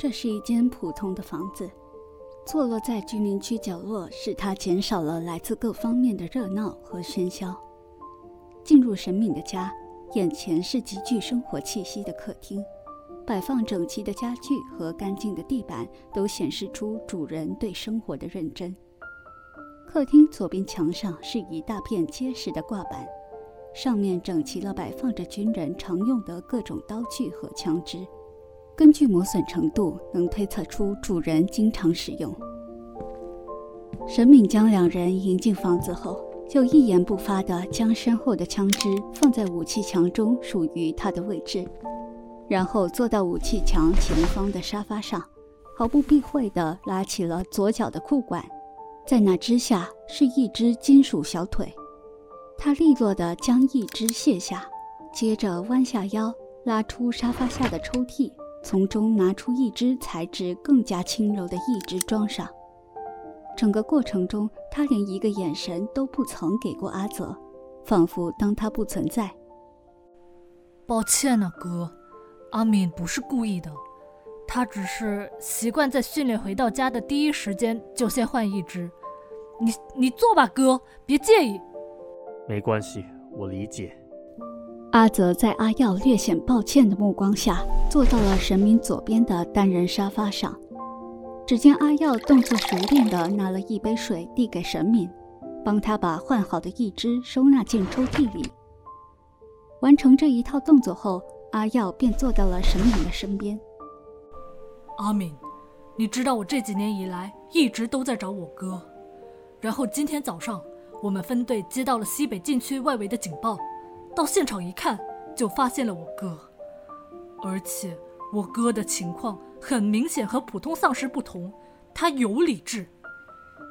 这是一间普通的房子，坐落在居民区角落，使它减少了来自各方面的热闹和喧嚣。进入沈敏的家，眼前是极具生活气息的客厅，摆放整齐的家具和干净的地板都显示出主人对生活的认真。客厅左边墙上是一大片结实的挂板，上面整齐地摆放着军人常用的各种刀具和枪支。根据磨损程度，能推测出主人经常使用。沈敏将两人迎进房子后，就一言不发地将身后的枪支放在武器墙中属于他的位置，然后坐到武器墙前方的沙发上，毫不避讳地拉起了左脚的裤管，在那之下是一只金属小腿。他利落地将一只卸下，接着弯下腰，拉出沙发下的抽屉。从中拿出一只材质更加轻柔的一只装上。整个过程中，他连一个眼神都不曾给过阿泽，仿佛当他不存在。抱歉啊，哥，阿敏不是故意的，他只是习惯在训练回到家的第一时间就先换一只。你你坐吧，哥，别介意。没关系，我理解。阿泽在阿耀略显抱歉的目光下，坐到了神明左边的单人沙发上。只见阿耀动作熟练地拿了一杯水递给神明，帮他把换好的一只收纳进抽屉里。完成这一套动作后，阿耀便坐到了神明的身边。阿敏，你知道我这几年以来一直都在找我哥，然后今天早上我们分队接到了西北禁区外围的警报。到现场一看，就发现了我哥，而且我哥的情况很明显和普通丧尸不同，他有理智，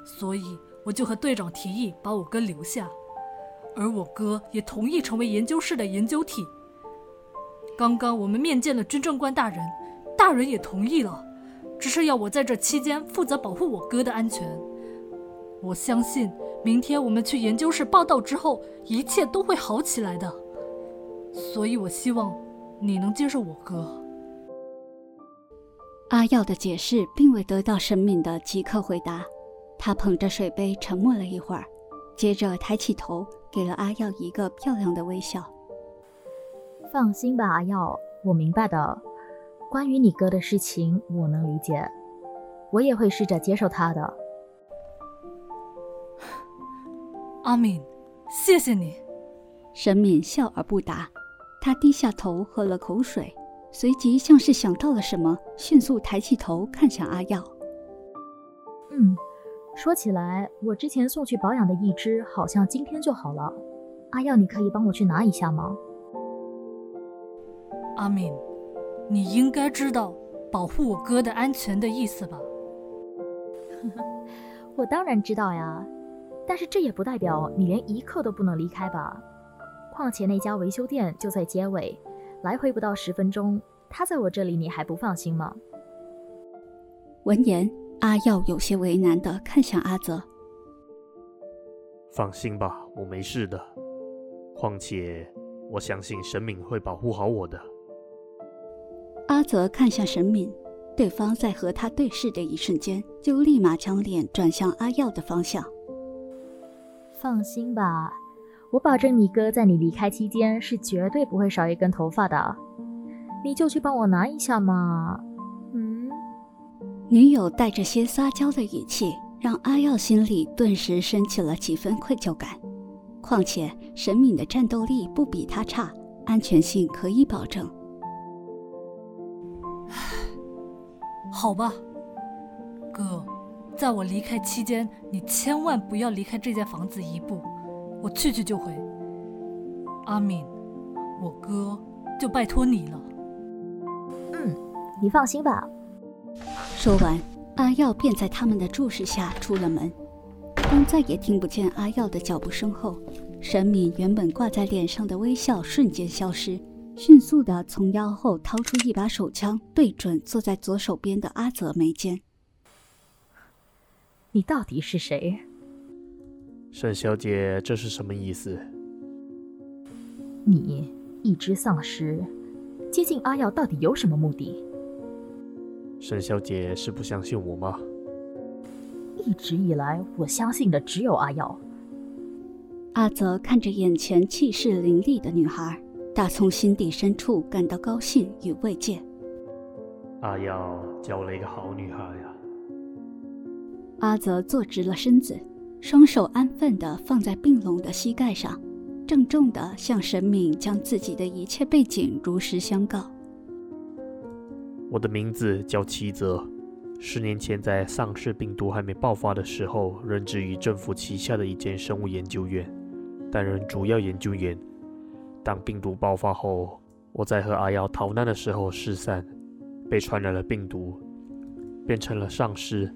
所以我就和队长提议把我哥留下，而我哥也同意成为研究室的研究体。刚刚我们面见了军政官大人，大人也同意了，只是要我在这期间负责保护我哥的安全。我相信。明天我们去研究室报道之后，一切都会好起来的。所以，我希望你能接受我哥。阿耀的解释并未得到沈敏的即刻回答，他捧着水杯沉默了一会儿，接着抬起头，给了阿耀一个漂亮的微笑。放心吧，阿耀，我明白的。关于你哥的事情，我能理解，我也会试着接受他的。阿敏，谢谢你。沈敏笑而不答，他低下头喝了口水，随即像是想到了什么，迅速抬起头看向阿耀。嗯，说起来，我之前送去保养的一只，好像今天就好了。阿耀，你可以帮我去拿一下吗？阿敏，你应该知道保护我哥的安全的意思吧？我当然知道呀。但是这也不代表你连一刻都不能离开吧？况且那家维修店就在街尾，来回不到十分钟。他在我这里，你还不放心吗？闻言，阿耀有些为难的看向阿泽：“放心吧，我没事的。况且我相信神敏会保护好我的。”阿泽看向神敏，对方在和他对视的一瞬间，就立马将脸转向阿耀的方向。放心吧，我保证你哥在你离开期间是绝对不会少一根头发的。你就去帮我拿一下嘛。嗯，女友带着些撒娇的语气，让阿耀心里顿时升起了几分愧疚感。况且沈敏的战斗力不比他差，安全性可以保证。好吧，哥。在我离开期间，你千万不要离开这间房子一步，我去去就回。阿敏，我哥就拜托你了。嗯，你放心吧。说完，阿耀便在他们的注视下出了门。当再也听不见阿耀的脚步声后，沈敏原本挂在脸上的微笑瞬间消失，迅速地从腰后掏出一把手枪，对准坐在左手边的阿泽眉间。你到底是谁，沈小姐？这是什么意思？你一只丧尸接近阿耀，到底有什么目的？沈小姐是不相信我吗？一直以来，我相信的只有阿耀。阿泽看着眼前气势凌厉的女孩，打从心底深处感到高兴与慰藉。阿耀交了一个好女孩呀。阿泽坐直了身子，双手安分地放在并拢的膝盖上，郑重地向神明将自己的一切背景如实相告。我的名字叫齐泽，十年前在丧尸病毒还没爆发的时候，任职于政府旗下的一间生物研究院，担任主要研究员。当病毒爆发后，我在和阿瑶逃难的时候失散，被传染了病毒，变成了丧尸。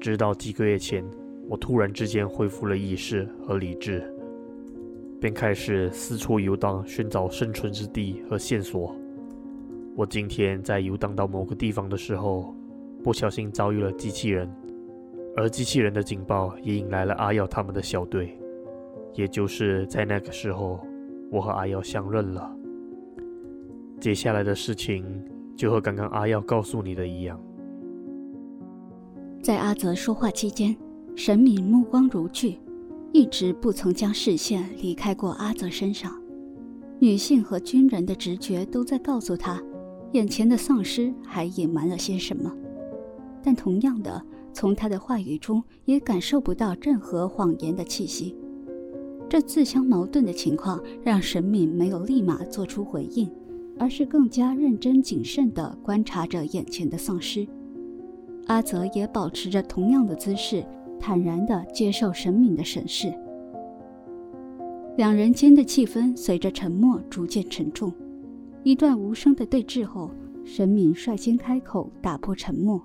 直到几个月前，我突然之间恢复了意识和理智，便开始四处游荡，寻找生存之地和线索。我今天在游荡到某个地方的时候，不小心遭遇了机器人，而机器人的警报也引来了阿耀他们的小队。也就是在那个时候，我和阿耀相认了。接下来的事情就和刚刚阿耀告诉你的一样。在阿泽说话期间，沈敏目光如炬，一直不曾将视线离开过阿泽身上。女性和军人的直觉都在告诉她。眼前的丧尸还隐瞒了些什么？但同样的，从他的话语中也感受不到任何谎言的气息。这自相矛盾的情况让沈敏没有立马做出回应，而是更加认真谨慎地观察着眼前的丧尸。阿泽也保持着同样的姿势，坦然地接受沈敏的审视。两人间的气氛随着沉默逐渐沉重。一段无声的对峙后，沈敏率先开口打破沉默：“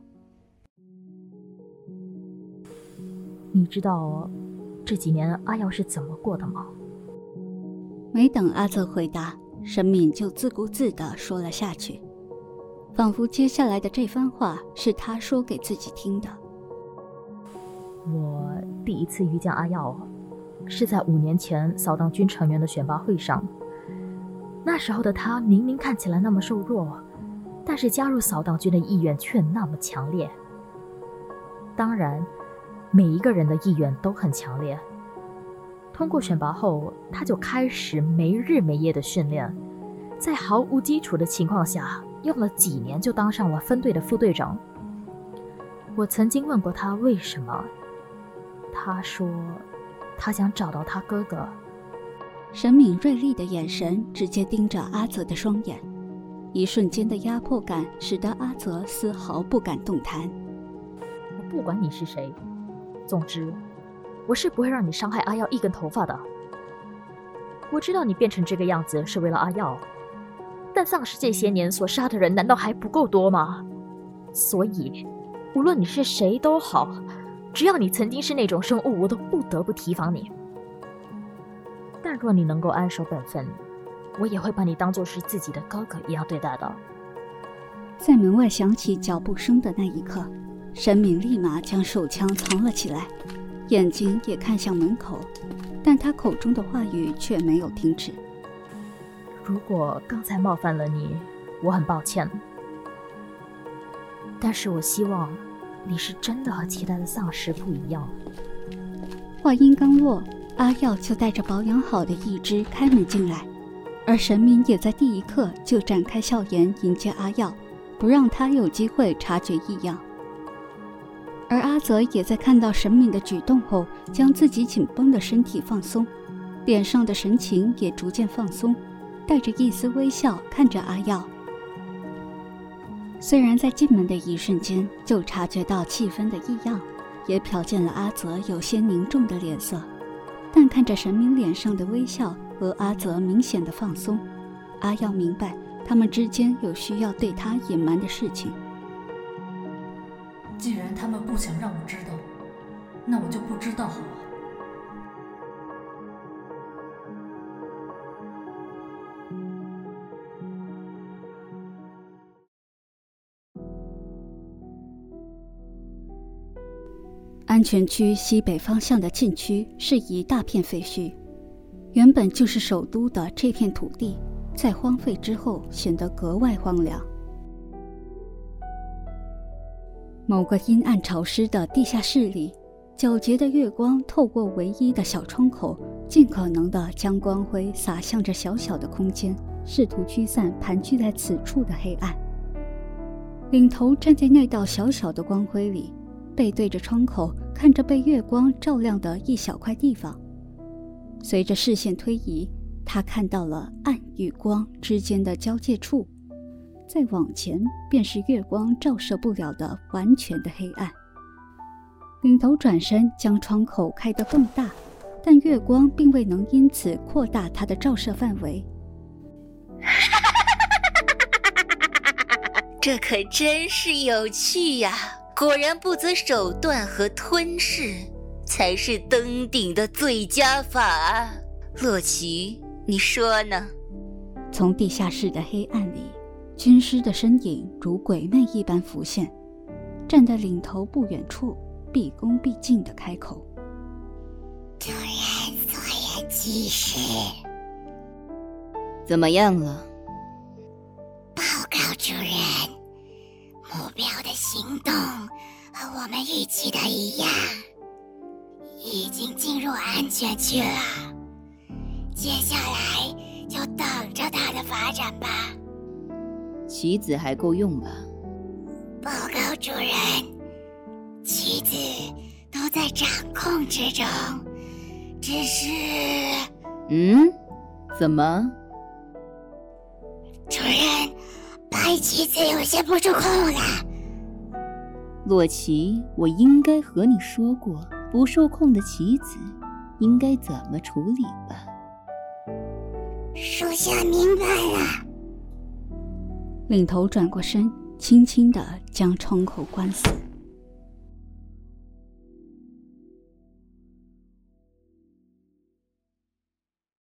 你知道这几年阿耀是怎么过的吗？”没等阿泽回答，沈敏就自顾自地说了下去，仿佛接下来的这番话是他说给自己听的。我第一次遇见阿耀，是在五年前扫荡军成员的选拔会上。那时候的他明明看起来那么瘦弱，但是加入扫荡军的意愿却那么强烈。当然，每一个人的意愿都很强烈。通过选拔后，他就开始没日没夜的训练，在毫无基础的情况下，用了几年就当上了分队的副队长。我曾经问过他为什么，他说他想找到他哥哥。沈敏锐利的眼神直接盯着阿泽的双眼，一瞬间的压迫感使得阿泽丝毫不敢动弹。我不管你是谁，总之，我是不会让你伤害阿耀一根头发的。我知道你变成这个样子是为了阿耀，但丧尸这些年所杀的人难道还不够多吗？所以，无论你是谁都好，只要你曾经是那种生物，我都不得不提防你。但若你能够安守本分，我也会把你当做是自己的哥哥一样对待的。在门外响起脚步声的那一刻，神明立马将手枪藏了起来，眼睛也看向门口，但他口中的话语却没有停止。如果刚才冒犯了你，我很抱歉。但是我希望你是真的和其他的丧尸不一样。话音刚落。阿耀就带着保养好的一只开门进来，而神明也在第一刻就展开笑颜迎接阿耀，不让他有机会察觉异样。而阿泽也在看到神明的举动后，将自己紧绷的身体放松，脸上的神情也逐渐放松，带着一丝微笑看着阿耀。虽然在进门的一瞬间就察觉到气氛的异样，也瞟见了阿泽有些凝重的脸色。但看着神明脸上的微笑和阿泽明显的放松，阿耀明白他们之间有需要对他隐瞒的事情。既然他们不想让我知道，那我就不知道好了。安全区西北方向的禁区是一大片废墟，原本就是首都的这片土地，在荒废之后显得格外荒凉。某个阴暗潮湿的地下室里，皎洁的月光透过唯一的小窗口，尽可能的将光辉洒向这小小的空间，试图驱散盘踞在此处的黑暗。领头站在那道小小的光辉里，背对着窗口，看着被月光照亮的一小块地方。随着视线推移，他看到了暗与光之间的交界处。再往前，便是月光照射不了的完全的黑暗。领头转身将窗口开得更大，但月光并未能因此扩大它的照射范围。这可真是有趣呀！果然，不择手段和吞噬才是登顶的最佳法。洛奇，你说呢？从地下室的黑暗里。军师的身影如鬼魅一般浮现，站在领头不远处，毕恭毕敬的开口：“主人所言极是。怎么样了？报告主人，目标的行动和我们预期的一样，已经进入安全区了。接下来就等着它的发展吧。”棋子还够用吧？报告主人，棋子都在掌控之中，只是……嗯？怎么？主人，白棋子有些不受控了。洛奇，我应该和你说过，不受控的棋子应该怎么处理吧？属下明白了。领头转过身，轻轻的将窗口关死。